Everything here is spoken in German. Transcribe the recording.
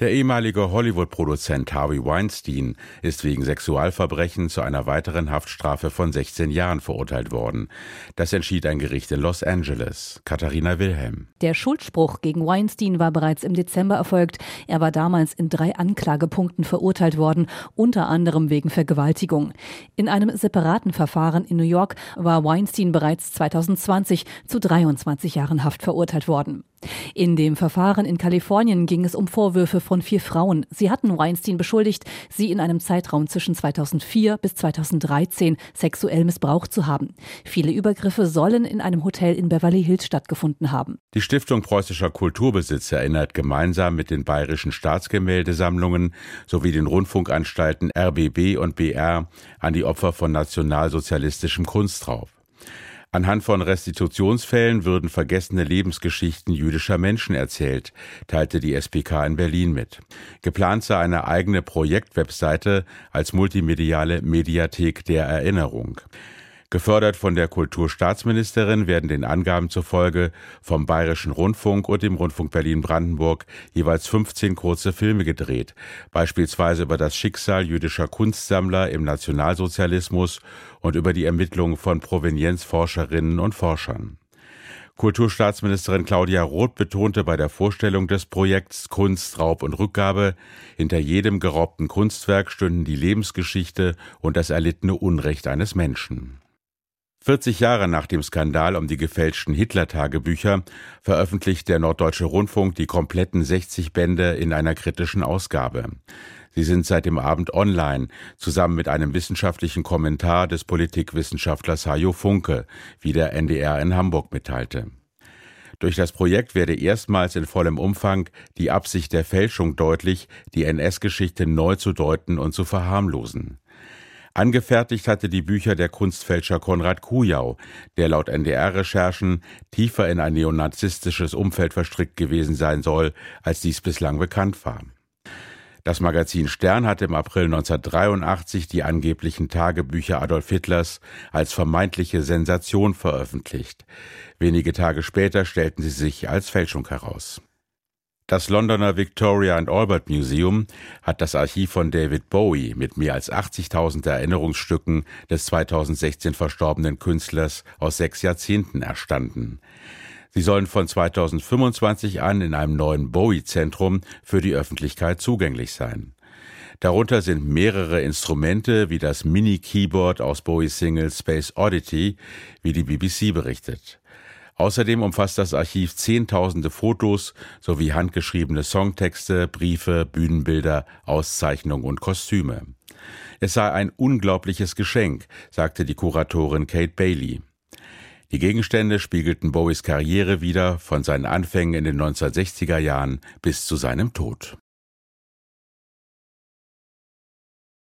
der ehemalige Hollywood-Produzent Harvey Weinstein ist wegen Sexualverbrechen zu einer weiteren Haftstrafe von 16 Jahren verurteilt worden. Das entschied ein Gericht in Los Angeles. Katharina Wilhelm. Der Schuldspruch gegen Weinstein war bereits im Dezember erfolgt. Er war damals in drei Anklagepunkten verurteilt worden, unter anderem wegen Vergewaltigung. In einem separaten Verfahren in New York war Weinstein bereits 2020 zu 23 Jahren Haft verurteilt worden. In dem Verfahren in Kalifornien ging es um Vorwürfe von vier Frauen. Sie hatten Weinstein beschuldigt, sie in einem Zeitraum zwischen 2004 bis 2013 sexuell missbraucht zu haben. Viele Übergriffe sollen in einem Hotel in Beverly Hills stattgefunden haben. Die Stiftung Preußischer Kulturbesitz erinnert gemeinsam mit den bayerischen Staatsgemäldesammlungen sowie den Rundfunkanstalten RBB und BR an die Opfer von nationalsozialistischem Kunstraub. Anhand von Restitutionsfällen würden vergessene Lebensgeschichten jüdischer Menschen erzählt, teilte die SPK in Berlin mit. Geplant sei eine eigene Projektwebseite als multimediale Mediathek der Erinnerung. Gefördert von der Kulturstaatsministerin werden den Angaben zufolge vom Bayerischen Rundfunk und dem Rundfunk Berlin-Brandenburg jeweils 15 kurze Filme gedreht, beispielsweise über das Schicksal jüdischer Kunstsammler im Nationalsozialismus und über die Ermittlungen von Provenienzforscherinnen und Forschern. Kulturstaatsministerin Claudia Roth betonte bei der Vorstellung des Projekts Kunst, Raub und Rückgabe, hinter jedem geraubten Kunstwerk stünden die Lebensgeschichte und das erlittene Unrecht eines Menschen. 40 Jahre nach dem Skandal um die gefälschten Hitler-Tagebücher veröffentlicht der Norddeutsche Rundfunk die kompletten 60 Bände in einer kritischen Ausgabe. Sie sind seit dem Abend online, zusammen mit einem wissenschaftlichen Kommentar des Politikwissenschaftlers Hajo Funke, wie der NDR in Hamburg mitteilte. Durch das Projekt werde erstmals in vollem Umfang die Absicht der Fälschung deutlich, die NS-Geschichte neu zu deuten und zu verharmlosen. Angefertigt hatte die Bücher der Kunstfälscher Konrad Kujau, der laut NDR-Recherchen tiefer in ein neonazistisches Umfeld verstrickt gewesen sein soll, als dies bislang bekannt war. Das Magazin Stern hatte im April 1983 die angeblichen Tagebücher Adolf Hitlers als vermeintliche Sensation veröffentlicht. Wenige Tage später stellten sie sich als Fälschung heraus. Das Londoner Victoria and Albert Museum hat das Archiv von David Bowie mit mehr als 80.000 Erinnerungsstücken des 2016 verstorbenen Künstlers aus sechs Jahrzehnten erstanden. Sie sollen von 2025 an in einem neuen Bowie-Zentrum für die Öffentlichkeit zugänglich sein. Darunter sind mehrere Instrumente wie das Mini-Keyboard aus Bowies Single Space Oddity, wie die BBC berichtet. Außerdem umfasst das Archiv zehntausende Fotos sowie handgeschriebene Songtexte, Briefe, Bühnenbilder, Auszeichnungen und Kostüme. Es sei ein unglaubliches Geschenk, sagte die Kuratorin Kate Bailey. Die Gegenstände spiegelten Bowies Karriere wider, von seinen Anfängen in den 1960er Jahren bis zu seinem Tod.